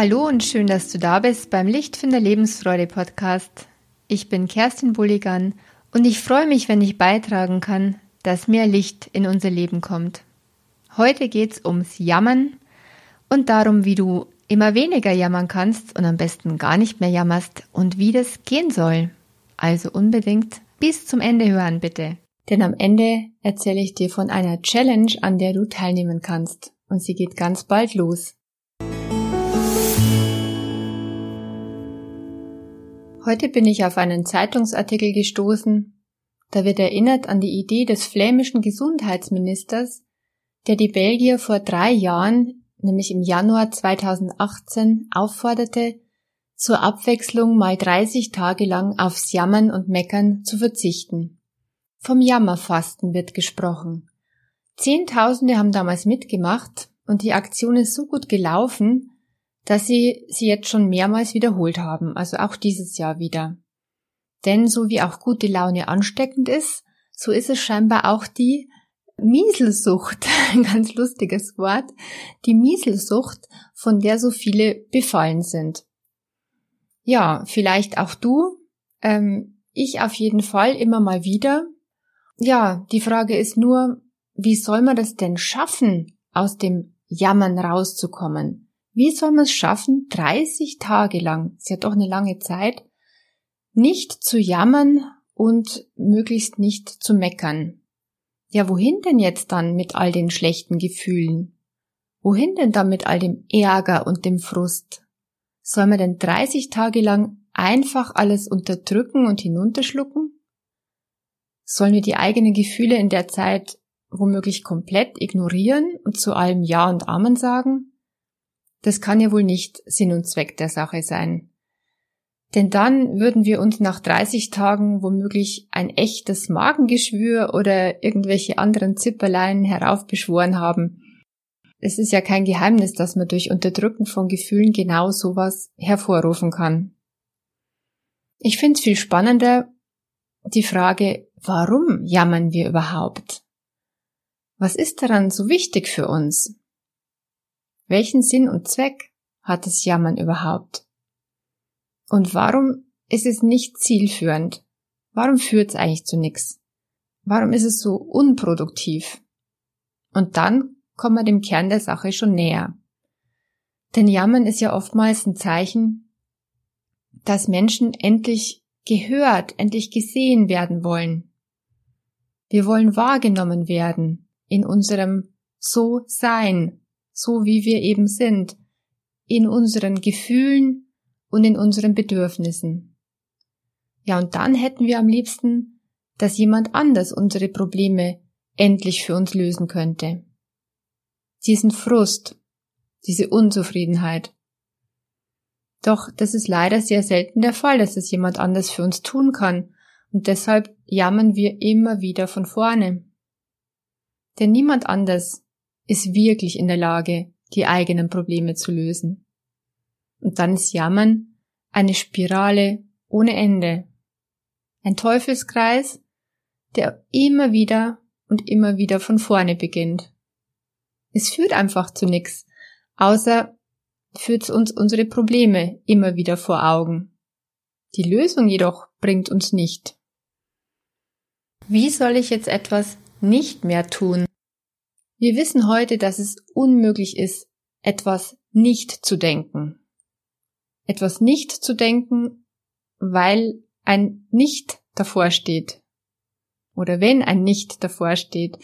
Hallo und schön, dass du da bist beim Lichtfinder Lebensfreude Podcast. Ich bin Kerstin Bulligan und ich freue mich, wenn ich beitragen kann, dass mehr Licht in unser Leben kommt. Heute geht's ums Jammern und darum, wie du immer weniger jammern kannst und am besten gar nicht mehr jammerst und wie das gehen soll. Also unbedingt bis zum Ende hören, bitte. Denn am Ende erzähle ich dir von einer Challenge, an der du teilnehmen kannst. Und sie geht ganz bald los. Heute bin ich auf einen Zeitungsartikel gestoßen. Da wird erinnert an die Idee des flämischen Gesundheitsministers, der die Belgier vor drei Jahren, nämlich im Januar 2018, aufforderte, zur Abwechslung mal 30 Tage lang aufs Jammern und Meckern zu verzichten. Vom Jammerfasten wird gesprochen. Zehntausende haben damals mitgemacht und die Aktion ist so gut gelaufen, dass sie sie jetzt schon mehrmals wiederholt haben, also auch dieses Jahr wieder. Denn so wie auch gute Laune ansteckend ist, so ist es scheinbar auch die Mieselsucht, ein ganz lustiges Wort, die Mieselsucht, von der so viele befallen sind. Ja, vielleicht auch du, ähm, ich auf jeden Fall immer mal wieder. Ja, die Frage ist nur, wie soll man das denn schaffen, aus dem Jammern rauszukommen? Wie soll man es schaffen, 30 Tage lang, ist ja doch eine lange Zeit, nicht zu jammern und möglichst nicht zu meckern? Ja, wohin denn jetzt dann mit all den schlechten Gefühlen? Wohin denn dann mit all dem Ärger und dem Frust? Soll man denn 30 Tage lang einfach alles unterdrücken und hinunterschlucken? Sollen wir die eigenen Gefühle in der Zeit womöglich komplett ignorieren und zu allem Ja und Amen sagen? Das kann ja wohl nicht Sinn und Zweck der Sache sein. Denn dann würden wir uns nach 30 Tagen womöglich ein echtes Magengeschwür oder irgendwelche anderen Zipperlein heraufbeschworen haben. Es ist ja kein Geheimnis, dass man durch Unterdrücken von Gefühlen genau sowas hervorrufen kann. Ich finde es viel spannender die Frage, warum jammern wir überhaupt? Was ist daran so wichtig für uns? Welchen Sinn und Zweck hat das Jammern überhaupt? Und warum ist es nicht zielführend? Warum führt es eigentlich zu nichts? Warum ist es so unproduktiv? Und dann kommen wir dem Kern der Sache schon näher. Denn Jammern ist ja oftmals ein Zeichen, dass Menschen endlich gehört, endlich gesehen werden wollen. Wir wollen wahrgenommen werden in unserem So-Sein, so wie wir eben sind, in unseren Gefühlen und in unseren Bedürfnissen. Ja, und dann hätten wir am liebsten, dass jemand anders unsere Probleme endlich für uns lösen könnte. Diesen Frust, diese Unzufriedenheit. Doch das ist leider sehr selten der Fall, dass es jemand anders für uns tun kann, und deshalb jammern wir immer wieder von vorne. Denn niemand anders ist wirklich in der Lage, die eigenen Probleme zu lösen. Und dann ist Jammern eine Spirale ohne Ende. Ein Teufelskreis, der immer wieder und immer wieder von vorne beginnt. Es führt einfach zu nichts, außer führt uns unsere Probleme immer wieder vor Augen. Die Lösung jedoch bringt uns nicht. Wie soll ich jetzt etwas nicht mehr tun? Wir wissen heute, dass es unmöglich ist, etwas nicht zu denken. Etwas nicht zu denken, weil ein Nicht davor steht. Oder wenn ein Nicht davor steht.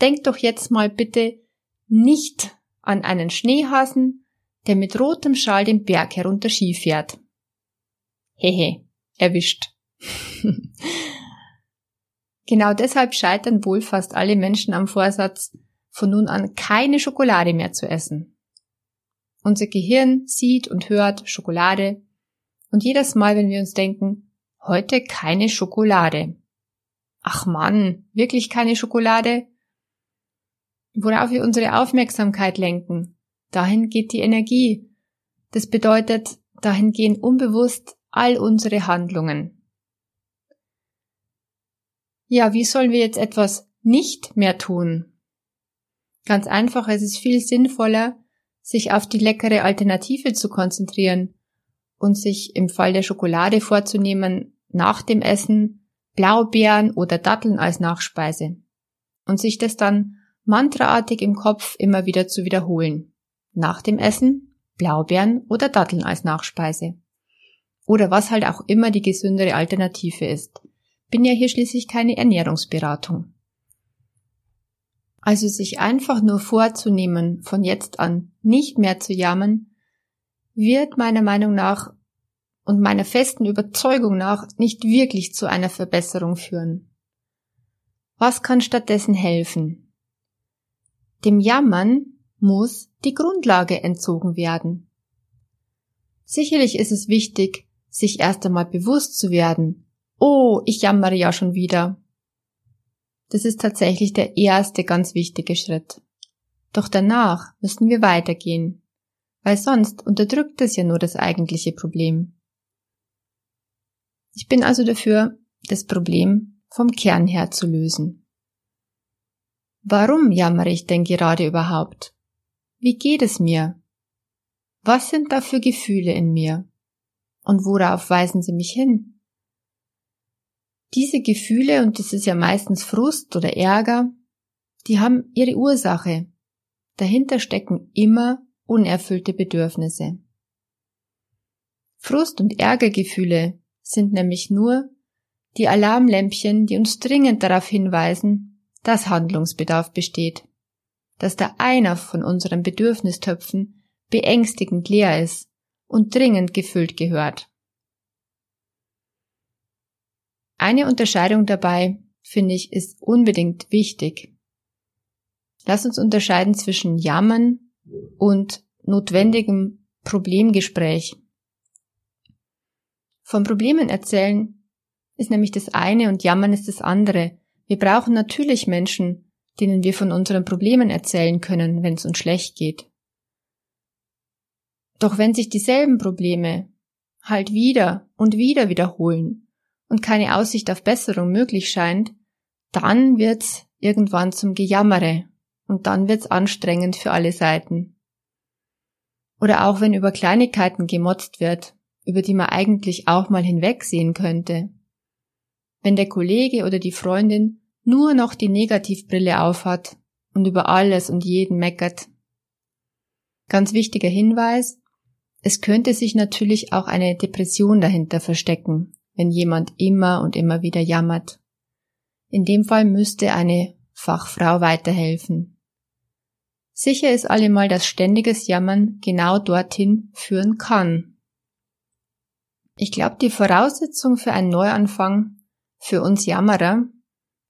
Denk doch jetzt mal bitte nicht an einen Schneehasen, der mit rotem Schal den Berg herunter Ski fährt. Hehe, erwischt. genau deshalb scheitern wohl fast alle Menschen am Vorsatz, von nun an keine Schokolade mehr zu essen. Unser Gehirn sieht und hört Schokolade und jedes Mal, wenn wir uns denken, heute keine Schokolade. Ach Mann, wirklich keine Schokolade? Worauf wir unsere Aufmerksamkeit lenken, dahin geht die Energie. Das bedeutet, dahin gehen unbewusst all unsere Handlungen. Ja, wie sollen wir jetzt etwas nicht mehr tun? Ganz einfach, es ist viel sinnvoller, sich auf die leckere Alternative zu konzentrieren und sich im Fall der Schokolade vorzunehmen, nach dem Essen Blaubeeren oder Datteln als Nachspeise und sich das dann mantraartig im Kopf immer wieder zu wiederholen. Nach dem Essen Blaubeeren oder Datteln als Nachspeise. Oder was halt auch immer die gesündere Alternative ist. Bin ja hier schließlich keine Ernährungsberatung. Also sich einfach nur vorzunehmen, von jetzt an nicht mehr zu jammern, wird meiner Meinung nach und meiner festen Überzeugung nach nicht wirklich zu einer Verbesserung führen. Was kann stattdessen helfen? Dem Jammern muss die Grundlage entzogen werden. Sicherlich ist es wichtig, sich erst einmal bewusst zu werden, oh, ich jammere ja schon wieder. Das ist tatsächlich der erste ganz wichtige Schritt. Doch danach müssen wir weitergehen, weil sonst unterdrückt es ja nur das eigentliche Problem. Ich bin also dafür, das Problem vom Kern her zu lösen. Warum jammere ich denn gerade überhaupt? Wie geht es mir? Was sind da für Gefühle in mir? Und worauf weisen sie mich hin? Diese Gefühle, und das ist ja meistens Frust oder Ärger, die haben ihre Ursache. Dahinter stecken immer unerfüllte Bedürfnisse. Frust- und Ärgergefühle sind nämlich nur die Alarmlämpchen, die uns dringend darauf hinweisen, dass Handlungsbedarf besteht, dass da einer von unseren Bedürfnistöpfen beängstigend leer ist und dringend gefüllt gehört. Eine Unterscheidung dabei, finde ich, ist unbedingt wichtig. Lass uns unterscheiden zwischen Jammern und notwendigem Problemgespräch. Von Problemen erzählen ist nämlich das eine und Jammern ist das andere. Wir brauchen natürlich Menschen, denen wir von unseren Problemen erzählen können, wenn es uns schlecht geht. Doch wenn sich dieselben Probleme halt wieder und wieder wiederholen und keine Aussicht auf Besserung möglich scheint, dann wird's irgendwann zum Gejammere und dann wird's anstrengend für alle Seiten. Oder auch wenn über Kleinigkeiten gemotzt wird, über die man eigentlich auch mal hinwegsehen könnte wenn der Kollege oder die Freundin nur noch die Negativbrille aufhat und über alles und jeden meckert. Ganz wichtiger Hinweis, es könnte sich natürlich auch eine Depression dahinter verstecken, wenn jemand immer und immer wieder jammert. In dem Fall müsste eine Fachfrau weiterhelfen. Sicher ist allemal, dass ständiges Jammern genau dorthin führen kann. Ich glaube, die Voraussetzung für einen Neuanfang für uns Jammerer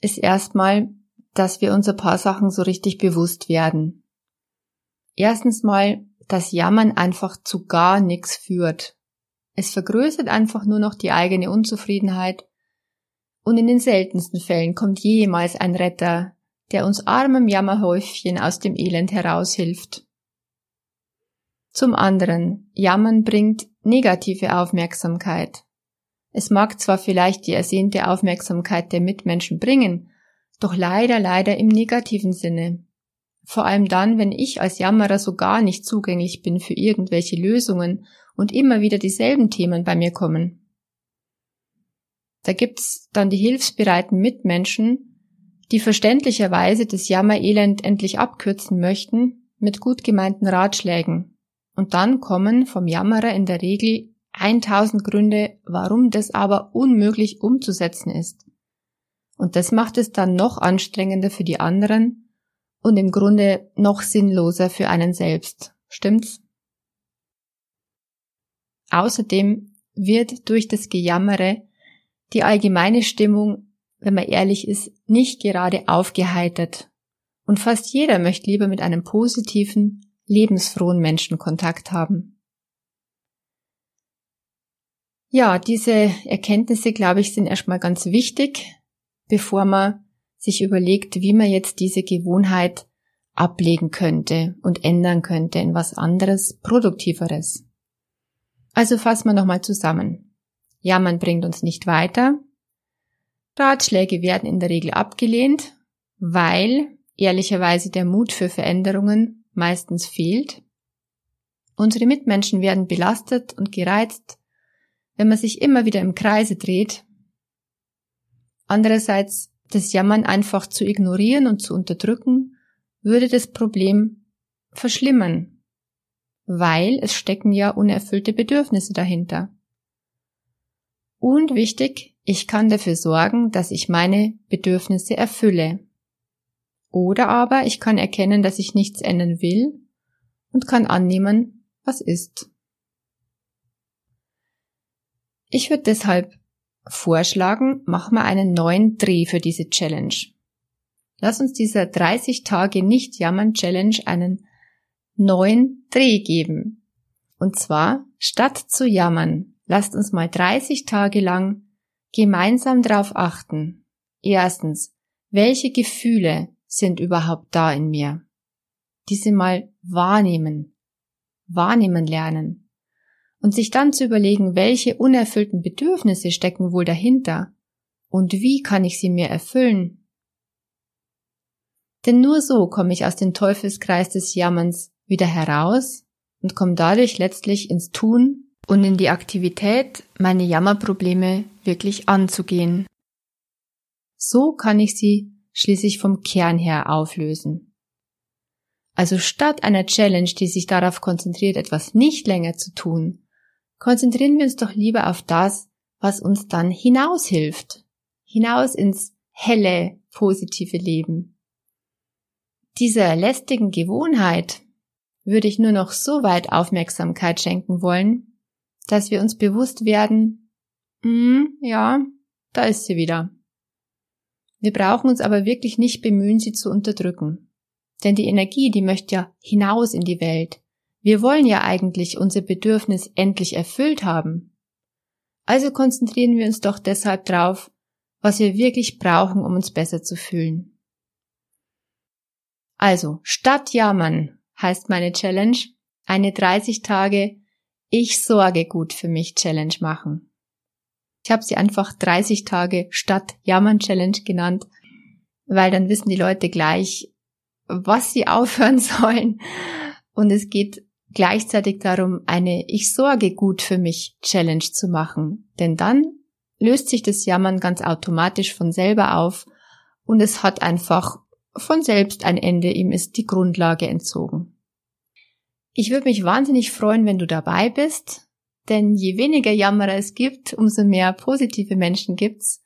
ist erstmal, dass wir uns ein paar Sachen so richtig bewusst werden. Erstens mal, dass Jammern einfach zu gar nichts führt. Es vergrößert einfach nur noch die eigene Unzufriedenheit und in den seltensten Fällen kommt jemals ein Retter, der uns armem Jammerhäufchen aus dem Elend heraushilft. Zum anderen, Jammern bringt negative Aufmerksamkeit. Es mag zwar vielleicht die ersehnte Aufmerksamkeit der Mitmenschen bringen, doch leider, leider im negativen Sinne. Vor allem dann, wenn ich als Jammerer so gar nicht zugänglich bin für irgendwelche Lösungen und immer wieder dieselben Themen bei mir kommen. Da gibt's dann die hilfsbereiten Mitmenschen, die verständlicherweise das Jammerelend endlich abkürzen möchten mit gut gemeinten Ratschlägen. Und dann kommen vom Jammerer in der Regel 1000 Gründe, warum das aber unmöglich umzusetzen ist. Und das macht es dann noch anstrengender für die anderen und im Grunde noch sinnloser für einen selbst. Stimmt's? Außerdem wird durch das Gejammere die allgemeine Stimmung, wenn man ehrlich ist, nicht gerade aufgeheitert. Und fast jeder möchte lieber mit einem positiven, lebensfrohen Menschen Kontakt haben. Ja, diese Erkenntnisse, glaube ich, sind erstmal ganz wichtig, bevor man sich überlegt, wie man jetzt diese Gewohnheit ablegen könnte und ändern könnte in was anderes, produktiveres. Also fassen wir nochmal zusammen. Jammern bringt uns nicht weiter. Ratschläge werden in der Regel abgelehnt, weil ehrlicherweise der Mut für Veränderungen meistens fehlt. Unsere Mitmenschen werden belastet und gereizt, wenn man sich immer wieder im Kreise dreht. Andererseits das Jammern einfach zu ignorieren und zu unterdrücken, würde das Problem verschlimmern, weil es stecken ja unerfüllte Bedürfnisse dahinter. Und wichtig, ich kann dafür sorgen, dass ich meine Bedürfnisse erfülle. Oder aber ich kann erkennen, dass ich nichts ändern will und kann annehmen, was ist. Ich würde deshalb vorschlagen, machen wir einen neuen Dreh für diese Challenge. Lass uns dieser 30 Tage nicht jammern Challenge einen neuen Dreh geben. Und zwar, statt zu jammern, lasst uns mal 30 Tage lang gemeinsam darauf achten. Erstens, welche Gefühle sind überhaupt da in mir? Diese mal wahrnehmen, wahrnehmen lernen und sich dann zu überlegen, welche unerfüllten Bedürfnisse stecken wohl dahinter und wie kann ich sie mir erfüllen. Denn nur so komme ich aus dem Teufelskreis des Jammerns wieder heraus und komme dadurch letztlich ins Tun und in die Aktivität, meine Jammerprobleme wirklich anzugehen. So kann ich sie schließlich vom Kern her auflösen. Also statt einer Challenge, die sich darauf konzentriert, etwas nicht länger zu tun, konzentrieren wir uns doch lieber auf das, was uns dann hinaushilft. Hinaus ins helle, positive Leben. Dieser lästigen Gewohnheit würde ich nur noch so weit Aufmerksamkeit schenken wollen, dass wir uns bewusst werden, mm, ja, da ist sie wieder. Wir brauchen uns aber wirklich nicht bemühen, sie zu unterdrücken. Denn die Energie, die möchte ja hinaus in die Welt. Wir wollen ja eigentlich unser Bedürfnis endlich erfüllt haben. Also konzentrieren wir uns doch deshalb drauf, was wir wirklich brauchen, um uns besser zu fühlen. Also, statt jammern heißt meine Challenge, eine 30 Tage Ich sorge gut für mich Challenge machen. Ich habe sie einfach 30 Tage statt Jammern Challenge genannt, weil dann wissen die Leute gleich, was sie aufhören sollen. Und es geht gleichzeitig darum, eine Ich sorge gut für mich Challenge zu machen. Denn dann löst sich das Jammern ganz automatisch von selber auf und es hat einfach von selbst ein Ende, ihm ist die Grundlage entzogen. Ich würde mich wahnsinnig freuen, wenn du dabei bist, denn je weniger Jammerer es gibt, umso mehr positive Menschen gibt's,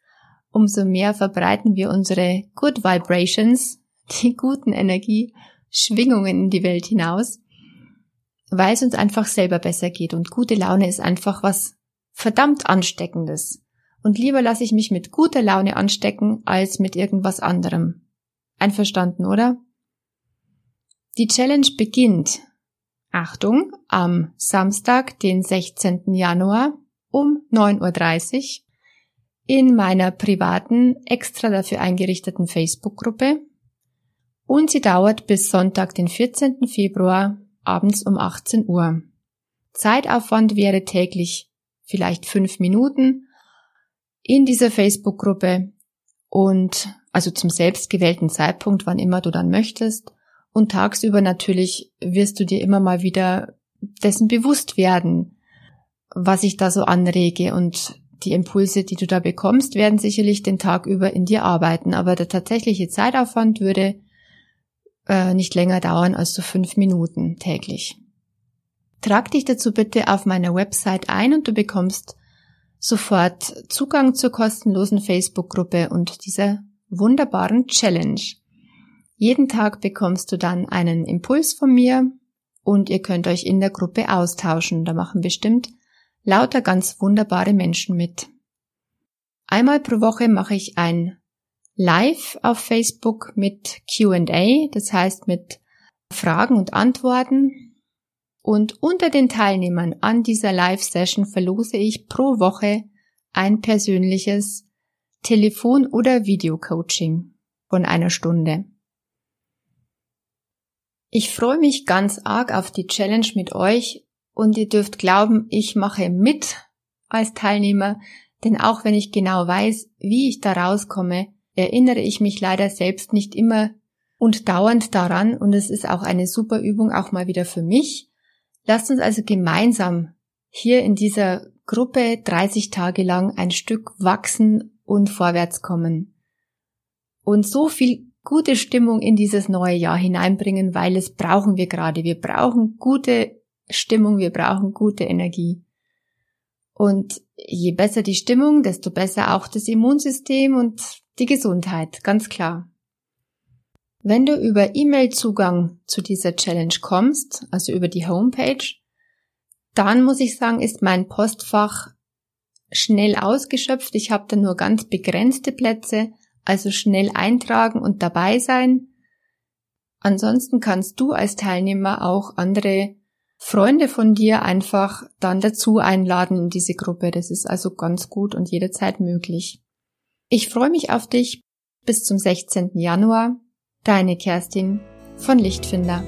umso mehr verbreiten wir unsere Good Vibrations, die guten Energie, Schwingungen in die Welt hinaus weil es uns einfach selber besser geht. Und gute Laune ist einfach was verdammt Ansteckendes. Und lieber lasse ich mich mit guter Laune anstecken, als mit irgendwas anderem. Einverstanden, oder? Die Challenge beginnt, Achtung, am Samstag, den 16. Januar um 9.30 Uhr in meiner privaten, extra dafür eingerichteten Facebook-Gruppe und sie dauert bis Sonntag, den 14. Februar abends um 18 Uhr. Zeitaufwand wäre täglich vielleicht fünf Minuten in dieser Facebook-Gruppe und also zum selbstgewählten Zeitpunkt, wann immer du dann möchtest. Und tagsüber natürlich wirst du dir immer mal wieder dessen bewusst werden, was ich da so anrege und die Impulse, die du da bekommst, werden sicherlich den Tag über in dir arbeiten, aber der tatsächliche Zeitaufwand würde äh, nicht länger dauern als so fünf Minuten täglich. Trag dich dazu bitte auf meiner Website ein und du bekommst sofort Zugang zur kostenlosen Facebook-Gruppe und dieser wunderbaren Challenge. Jeden Tag bekommst du dann einen Impuls von mir und ihr könnt euch in der Gruppe austauschen. Da machen bestimmt lauter ganz wunderbare Menschen mit. Einmal pro Woche mache ich ein live auf Facebook mit QA, das heißt mit Fragen und Antworten. Und unter den Teilnehmern an dieser Live-Session verlose ich pro Woche ein persönliches Telefon- oder Videocoaching von einer Stunde. Ich freue mich ganz arg auf die Challenge mit euch und ihr dürft glauben, ich mache mit als Teilnehmer, denn auch wenn ich genau weiß, wie ich da rauskomme, erinnere ich mich leider selbst nicht immer und dauernd daran und es ist auch eine super Übung auch mal wieder für mich, Lasst uns also gemeinsam hier in dieser Gruppe 30 Tage lang ein Stück wachsen und vorwärts kommen. Und so viel gute Stimmung in dieses neue Jahr hineinbringen, weil es brauchen wir gerade. Wir brauchen gute Stimmung, wir brauchen gute Energie. Und je besser die Stimmung, desto besser auch das Immunsystem und die Gesundheit, ganz klar. Wenn du über E-Mail-Zugang zu dieser Challenge kommst, also über die Homepage, dann muss ich sagen, ist mein Postfach schnell ausgeschöpft. Ich habe da nur ganz begrenzte Plätze, also schnell eintragen und dabei sein. Ansonsten kannst du als Teilnehmer auch andere Freunde von dir einfach dann dazu einladen in diese Gruppe. Das ist also ganz gut und jederzeit möglich. Ich freue mich auf dich bis zum 16. Januar. Deine Kerstin von Lichtfinder.